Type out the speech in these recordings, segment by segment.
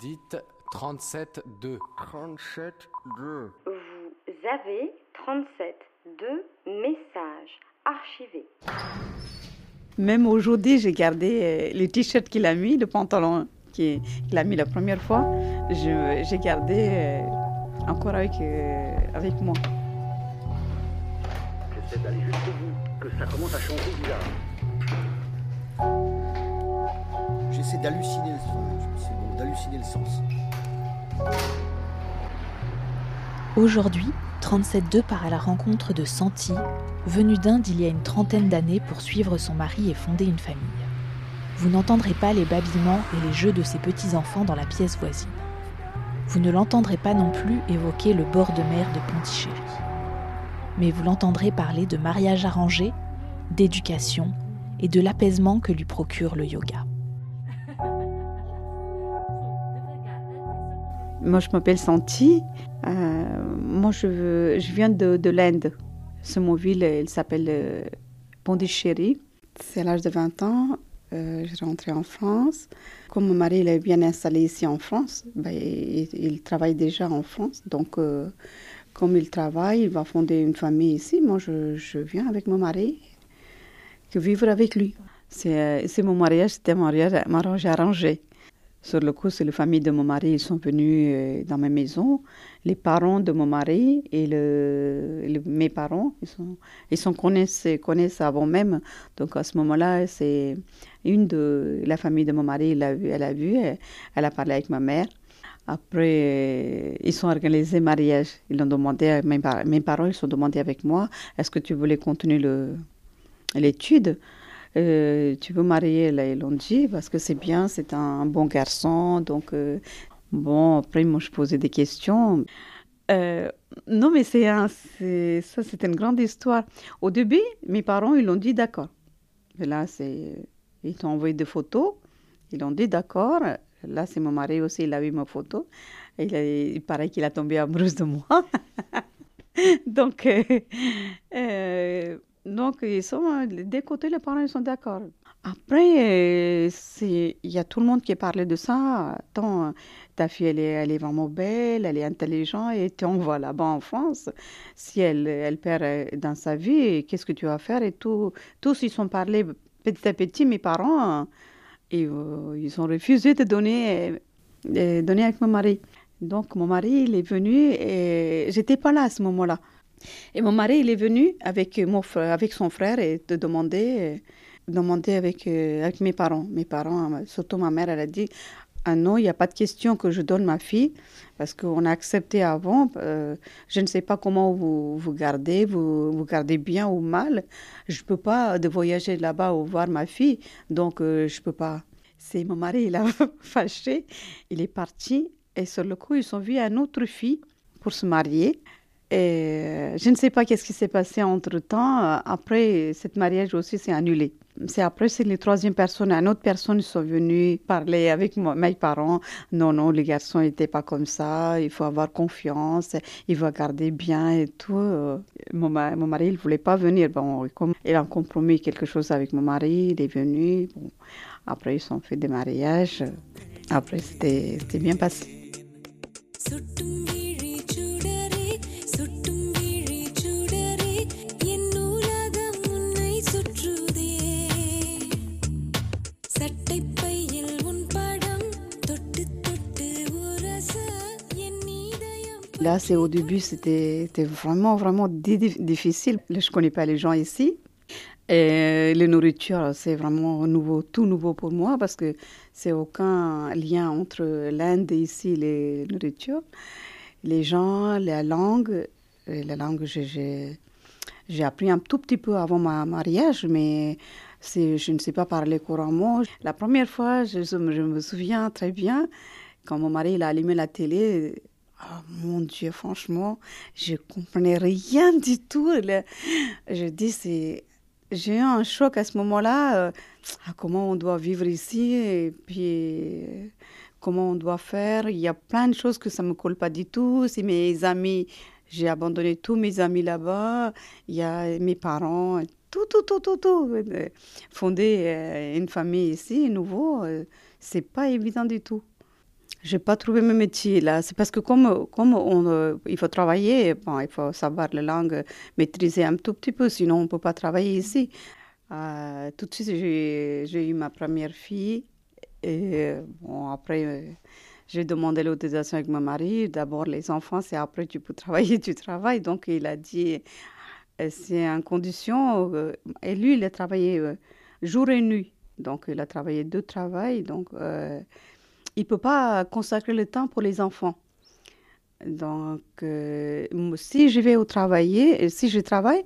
Dites 37-2. 37-2. Vous avez 37 deux messages archivés. Même aujourd'hui, j'ai gardé euh, le t-shirt qu'il a mis, le pantalon qu'il a mis la première fois. je- J'ai gardé euh, encore avec, euh, avec moi. J'essaie d'aller jusqu'au bout, que ça commence à changer bizarre. J'essaie d'halluciner, c'est bon, d'halluciner le sens. Aujourd'hui, 37.2 part à la rencontre de Santi, venue d'Inde il y a une trentaine d'années pour suivre son mari et fonder une famille. Vous n'entendrez pas les babillements et les jeux de ses petits-enfants dans la pièce voisine. Vous ne l'entendrez pas non plus évoquer le bord de mer de Pontichéry. Mais vous l'entendrez parler de mariage arrangé, d'éducation et de l'apaisement que lui procure le yoga. Moi, je m'appelle Santi. Euh, moi, je, je viens de, de l'Inde. Ce mon ville, elle s'appelle euh, Pondichéry. C'est à l'âge de 20 ans. Euh, je suis rentrée en France. Comme mon mari il est bien installé ici en France, ben, il, il travaille déjà en France. Donc, euh, comme il travaille, il va fonder une famille ici. Moi, je, je viens avec mon mari que vivre avec lui. C'est c'est mon mariage, c'était un mariage, mariage arrangé. Sur le coup, c'est la famille de mon mari, ils sont venus euh, dans ma maison. Les parents de mon mari et le, le- mes parents, ils sont, ils sont connaissent, avant même. Donc à ce moment-là, c'est une de la famille de mon mari, elle a vu, elle a, elle, a parlé avec ma mère. Après, euh, ils sont organisés mariage. Ils ont demandé, à mes, par- mes parents, ils sont demandé avec moi, est-ce que tu voulais continuer le- l'étude? Euh, tu veux marier dit parce que c'est bien, c'est un, bon garçon. Donc, euh, bon, après, moi, je posais des questions. Euh, non, mais c'est ça, c'est une grande histoire. Au début, mes parents, ils l'ont dit d'accord. Mais là, c'est, ils t'ont envoyé des photos. Ils ont dit d'accord. Là, c'est mon mari aussi, il a vu ma photo. Il, paraît qu'il a tombé amoureux de moi. Donc, donc, ils sont, des côtés, les parents ils sont d'accord. Après, euh, il y a tout le monde qui parlait de ça. Attends, ta fille, elle est, elle vraiment belle, elle est intelligente, et tu envoies là-bas en France. Si elle, elle perd euh, dans sa vie, qu'est-ce que tu vas faire et tout. Tous, ils sont parlé petit à petit, mes parents, et, euh, ils ont refusé de donner, euh, de donner avec mon mari. Donc, mon mari, il est venu, et j'étais pas là à ce moment-là. Et mon mari, il est venu avec, mon frère, avec son frère et de demander, euh, demander avec, euh, avec mes parents. Mes parents, euh, surtout ma mère, elle a dit Ah non, il n'y a pas de question que je donne ma fille, parce qu'on a accepté avant. euh, je ne sais pas comment vous vous gardez, vous, vous gardez bien ou mal. Je ne peux pas de voyager là-bas ou voir ma fille, donc euh, je ne peux pas. C'est mon mari, il a fâché, il est parti, et sur le coup, ils sont vus une autre fille pour se marier. Et euh, je ne sais pas qu'est-ce qui s'est passé entre-temps. Euh, Après, ce mariage aussi s'est annulé. C'est après, c'est les troisième personnes, une autre personne sont venus parler avec moi, mes parents. Non, non, les garçons n'étaient pas comme ça. Il faut avoir confiance. Il faut garder bien et tout. Euh, Mon, ma- mon mari, il voulait pas venir. Il a compromis quelque chose avec mon mari, il est venu. Après, ils ont fait des mariages. Après, c'était bien passé. Là, c'est au début, c'était vraiment, vraiment di- di- difficile. Je connais pas les gens ici. Et les nourritures, c'est vraiment nouveau, tout nouveau pour moi parce que c'est aucun lien entre l'Inde et ici, les nourritures. Les gens, la langue, et la langue, j'ai- appris un tout petit peu avant mon mariage, mais je ne sais pas parler couramment. La première fois, je, je me souviens très bien, quand mon mari il a allumé la télé, oh mon Dieu, franchement, je comprenais rien du tout. Je dis. J'ai eu un choc à ce moment-là. euh, comment on doit vivre ici puis euh, comment on doit faire. Il y a plein de choses que ça me colle pas du tout. C'est mes amis. J'ai abandonné tous mes amis là-bas. Il y a mes parents. Tout, tout, tout, tout, tout. Euh, Fonder une famille ici, nouveau, c'est pas évident du tout. J'ai pas trouvé mon métier là. C'est parce que comme, comme on, euh, il faut travailler, bon, il faut savoir la langue, maîtriser un tout petit peu, sinon on peut pas travailler ici. Euh, tout de suite, j'ai eu ma première fille. Et bon, après, euh, j'ai demandé l'autorisation avec mon mari. D'abord les enfants, c'est après tu peux travailler, tu travailles. Donc il a dit, c'est en condition. et lui, il a travaillé jour et nuit. Donc il a travaillé deux travails. Donc il ne peut pas consacrer le temps pour les enfants. Donc, euh, si je vais au travailler, et si je travaille,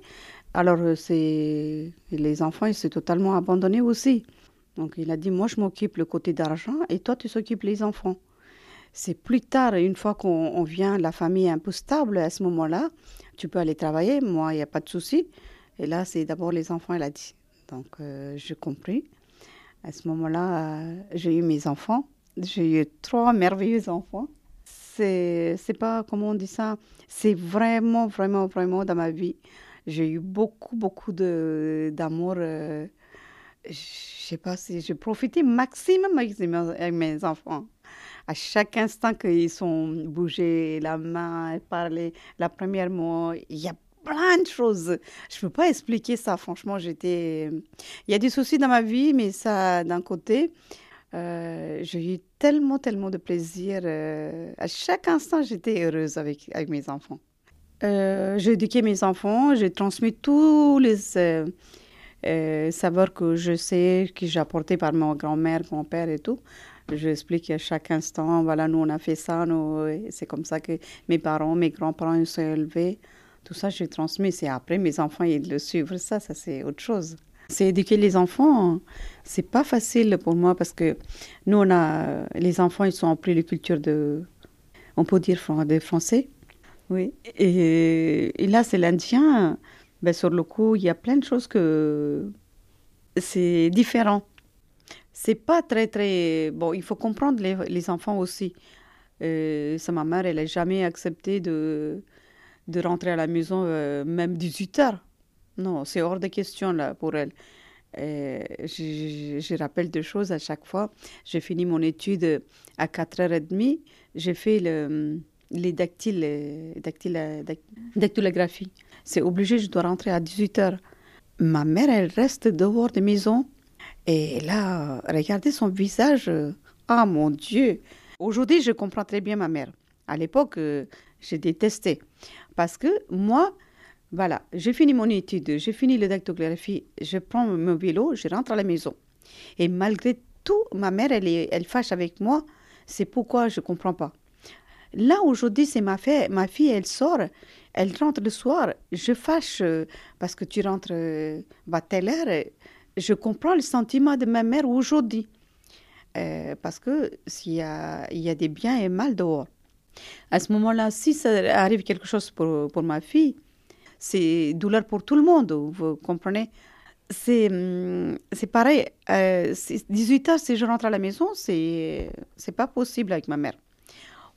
alors euh, c'est les enfants, ils sont totalement abandonnés aussi. Donc, il a dit, moi, je m'occupe le côté d'argent et toi, tu s'occupes les enfants. C'est plus tard, une fois qu'on on vient, la famille est un peu stable, à ce moment-là, tu peux aller travailler, moi, il n'y a pas de souci. Et là, c'est d'abord les enfants, elle a dit. Donc, euh, j'ai compris. À ce moment-là, euh, j'ai eu mes enfants. J'ai eu trois merveilleux enfants. C'est, c'est pas, comment on dit ça, c'est vraiment, vraiment, vraiment dans ma vie. J'ai eu beaucoup, beaucoup de, d'amour. euh, je sais pas si j'ai profité maximum, avec mes enfants. À chaque instant qu'ils sont bougés, la main, parler, la première mot, il y a plein de choses. Je peux pas expliquer ça, franchement, j'étais... Il y a des soucis dans ma vie, mais ça, d'un côté, euh, j'ai eu tellement, tellement de plaisir. euh, à chaque instant, j'étais heureuse avec, mes enfants. Euh, j'ai éduqué mes enfants, j'ai transmis tous les euh, savoirs que je sais, que j'ai apportés par ma grand-mère, mon père et tout. Je explique à chaque instant, voilà, nous on a fait ça, c'est comme ça que mes parents, mes grands-parents ils sont élevés. Tout ça, j'ai transmis. C'est après, mes enfants, ils le suivent. Ça, ça c'est autre chose. C'est éduquer les enfants, c'est pas facile pour moi parce que nous, on a, les enfants, ils ont appris les cultures de, on peut dire, des Français. Oui. Et, là, c'est l'Indien. Ben, sur le coup, il y a plein de choses que c'est différent. C'est pas très, très. Bon, il faut comprendre les, les enfants aussi. Euh, ma mère, elle n'a jamais accepté de, de rentrer à la maison, euh, même 18 heures. Non, c'est hors de question là pour elle. Euh, je, rappelle deux choses à chaque fois. J'ai fini mon étude à 4h30. J'ai fait le, les dactyles, euh, euh, dac- dactylographie. C'est obligé, je dois rentrer à 18h. Ma mère, elle reste dehors de maison. Et là, regardez son visage. Ah mon Dieu! Aujourd'hui, je comprends très bien ma mère. À l'époque, j'ai détesté. Parce que moi, voilà, j'ai fini mon étude, j'ai fini la dactylographie, je prends mon vélo, je rentre à la maison. Et malgré tout, ma mère, elle, est, elle fâche avec moi. C'est pourquoi je ne comprends pas. Là, aujourd'hui, c'est ma, fille, ma fille, elle sort, elle rentre le soir. Je fâche euh, parce que tu rentres euh, à telle heure. euh, Je comprends le sentiment de ma mère aujourd'hui. Parce que s'il y a, il y a des biens et mal dehors. À ce moment-là, si ça arrive quelque chose pour, pour ma fille, c'est douleur pour tout le monde, vous comprenez? C'est hum, c'est pareil, euh, c'est- 18 heures, si je rentre à la maison, c'est c'est pas possible avec ma mère.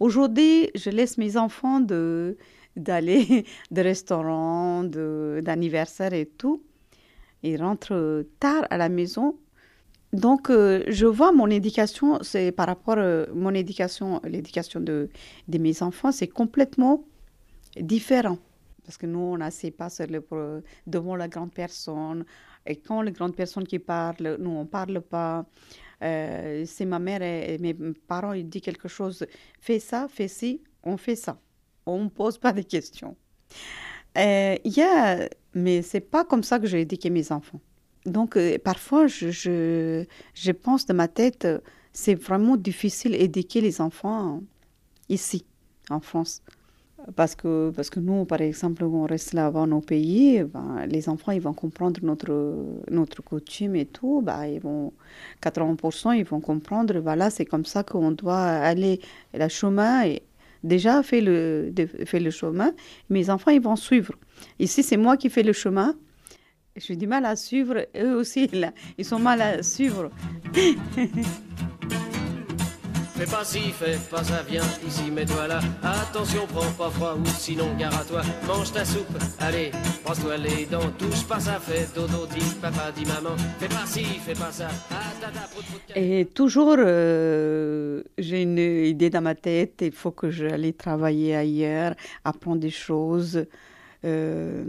Aujourd'hui, je laisse mes enfants de d'aller de restaurants, de- d'anniversaires et tout. Ils rentrent tard à la maison. Donc, euh, je vois mon éducation, c'est par rapport à mon éducation, l'éducation de, de mes enfants, c'est complètement différent. Parce que nous, on n'assied pas sur le, pro- devant la grande personne. Et quand la grande personne qui parle, nous, on ne parle pas. Euh, c'est ma mère et, mes parents, ils disent quelque chose, fais ça, fais ci, on fait ça. On ne pose pas de questions. Euh, Il y a, mais c'est pas comme ça que j'ai éduqué mes enfants. Donc, euh, parfois, je, je, je pense de ma tête, euh, c'est vraiment difficile d'éduquer les enfants ici, en France. Parce que, parce que nous, par exemple, on reste là-bas nos pays, ben, les enfants, ils vont comprendre notre, notre coutume et tout. Ben, ils vont, 80%, ils vont comprendre, voilà, c'est comme ça qu'on doit aller le chemin. Et déjà fait le, fait le chemin, mes enfants, ils vont suivre. Ici, c'est moi qui fais le chemin. J'ai du mal à suivre, eux aussi, ils sont mal à suivre. Fais pas ci, fais pas ça, viens ici, mets-toi là. Attention, prends pas froid ou sinon gare à toi. Mange ta soupe, allez, brosse-toi les dents. Touche pas ça, fais dodo, dis papa, dis maman. Fais pas ci, fais pas ça. Et toujours, euh, j'ai une idées dans ma tête. Il faut que j'aille travailler ailleurs, apprendre des choses. Euh,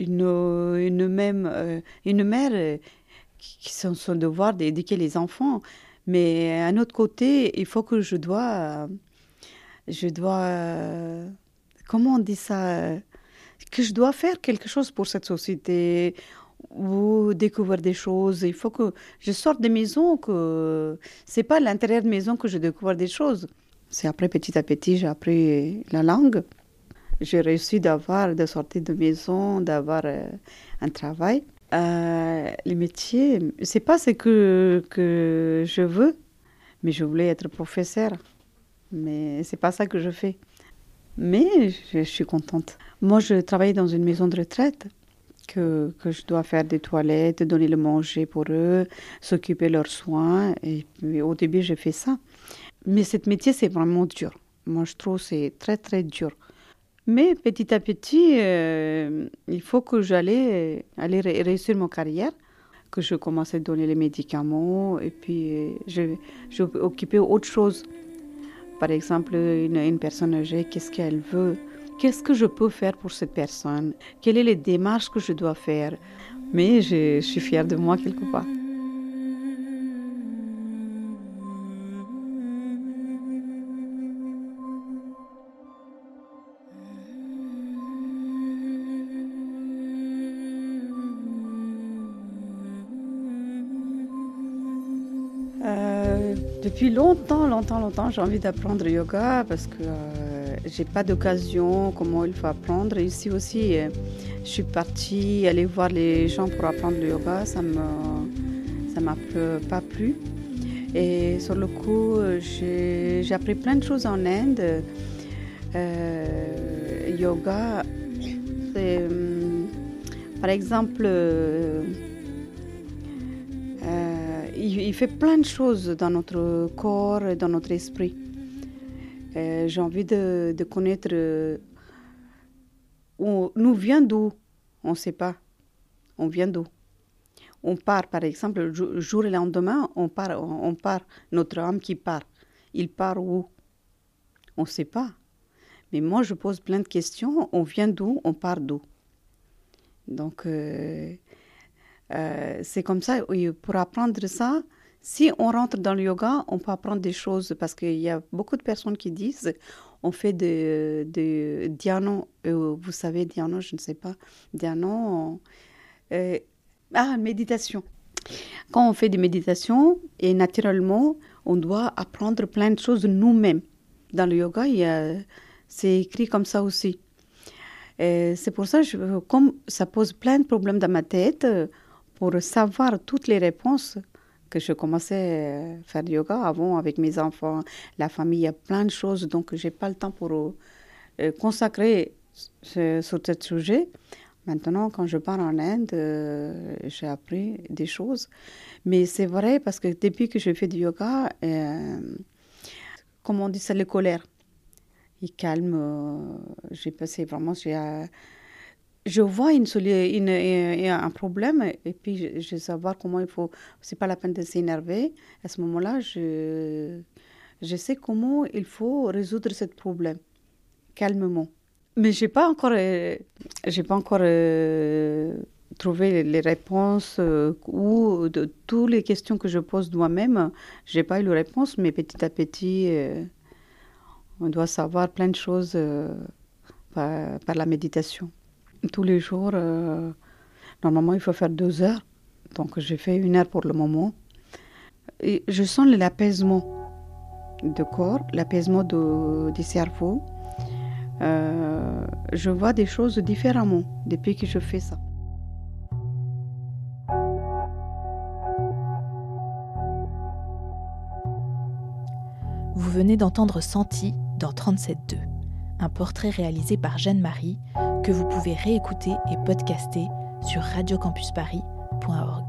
une, une, même, euh, une mère euh, qui, qui sont son devoir d'éduquer les enfants. Mais à autre côté, il faut que je dois, euh, je dois, euh, comment on dit ça, euh, que je dois faire quelque chose pour cette société ou découvrir des choses. Il faut que je sorte des maisons, que c'est pas à l'intérieur de maison que je découvre des choses. C'est après petit à petit j'ai appris la langue. J'ai réussi d'avoir, de sortir de maison, d'avoir un travail. Euh, les métiers, c'est pas ce que, que je veux, mais je voulais être professeur. Mais c'est pas ça que je fais. Mais je, suis contente. Moi, je travaille dans une maison de retraite, que, que je dois faire des toilettes, donner le manger pour eux, s'occuper de leurs soins. Et puis, au début, j'ai fait ça. Mais ce métier, c'est vraiment dur. Moi, je trouve c'est très, très dur. Mais petit à petit, euh, il faut que j'allais ré- réussir ma carrière, que je commençais à donner les médicaments et puis euh, je, je occupais autre chose. Par exemple, une, personne âgée, qu'est-ce qu'elle veut? Qu'est-ce que je peux faire pour cette personne? Quelles sont les démarches que je dois faire? Mais je suis fière de moi quelque part. Depuis longtemps, longtemps, longtemps, j'ai envie d'apprendre yoga parce que euh, j'ai pas d'occasion. Comment il faut apprendre Ici aussi, euh, je suis partie aller voir les gens pour apprendre le yoga. Ça me, ça m'a pas plu. Et sur le coup, euh, j'ai appris plein de choses en Inde. Euh, yoga, c'est, hum, par exemple. Il, fait plein de choses dans notre corps et dans notre esprit. J'ai envie de, connaître euh, où nous vient d'où? On ne sait pas. On vient d'où? On part, par exemple, le jour jour et le lendemain, on part, on part, notre âme qui part. Il part où? On ne sait pas. Mais moi, je pose plein de questions. On vient d'où? On part d'où? Donc, euh, euh, c'est comme ça, pour apprendre ça, si on rentre dans le yoga, on peut apprendre des choses parce qu'il y a beaucoup de personnes qui disent on fait de, de euh, vous savez, dhyana, je ne sais pas, dhyana, euh, ah, méditation. Quand on fait des méditations, et naturellement, on doit apprendre plein de choses nous-mêmes. Dans le yoga, c'est écrit comme ça aussi. C'est pour ça, je, comme ça pose plein de problèmes dans ma tête, pour savoir toutes les réponses que je commençais à faire du yoga avant avec mes enfants, la famille, il y a plein de choses, donc j'ai pas le temps pour euh, consacrer sur ce sujet. Maintenant, quand je pars en Inde, euh, j'ai appris des choses. Mais c'est vrai parce que depuis que je fais du yoga, euh, comme on dit, c'est la colère. Il calme. j'ai passé vraiment, j'ai, je vois une, un problème et puis je, je comment il faut. C'est pas la peine de s'énerver. À ce moment-là, je, je sais comment il faut résoudre ce problème calmement. Mais j'ai pas encore, euh, pas encore euh, trouvé les réponses euh, ou de toutes les questions que je pose moi-même. J'ai pas eu les réponses, mais petit à petit, on doit savoir plein de choses par la méditation. Tous les jours, euh, normalement, il faut faire deux heures. Donc, j'ai fait une heure pour le moment. Et je sens l'apaisement du corps, l'apaisement de- du cerveau. Euh, je vois des choses différemment depuis que je fais ça. Vous venez d'entendre Santi dans 37.2, un portrait réalisé par Jeanne-Marie que vous pouvez réécouter et podcaster sur radiocampusparis.org.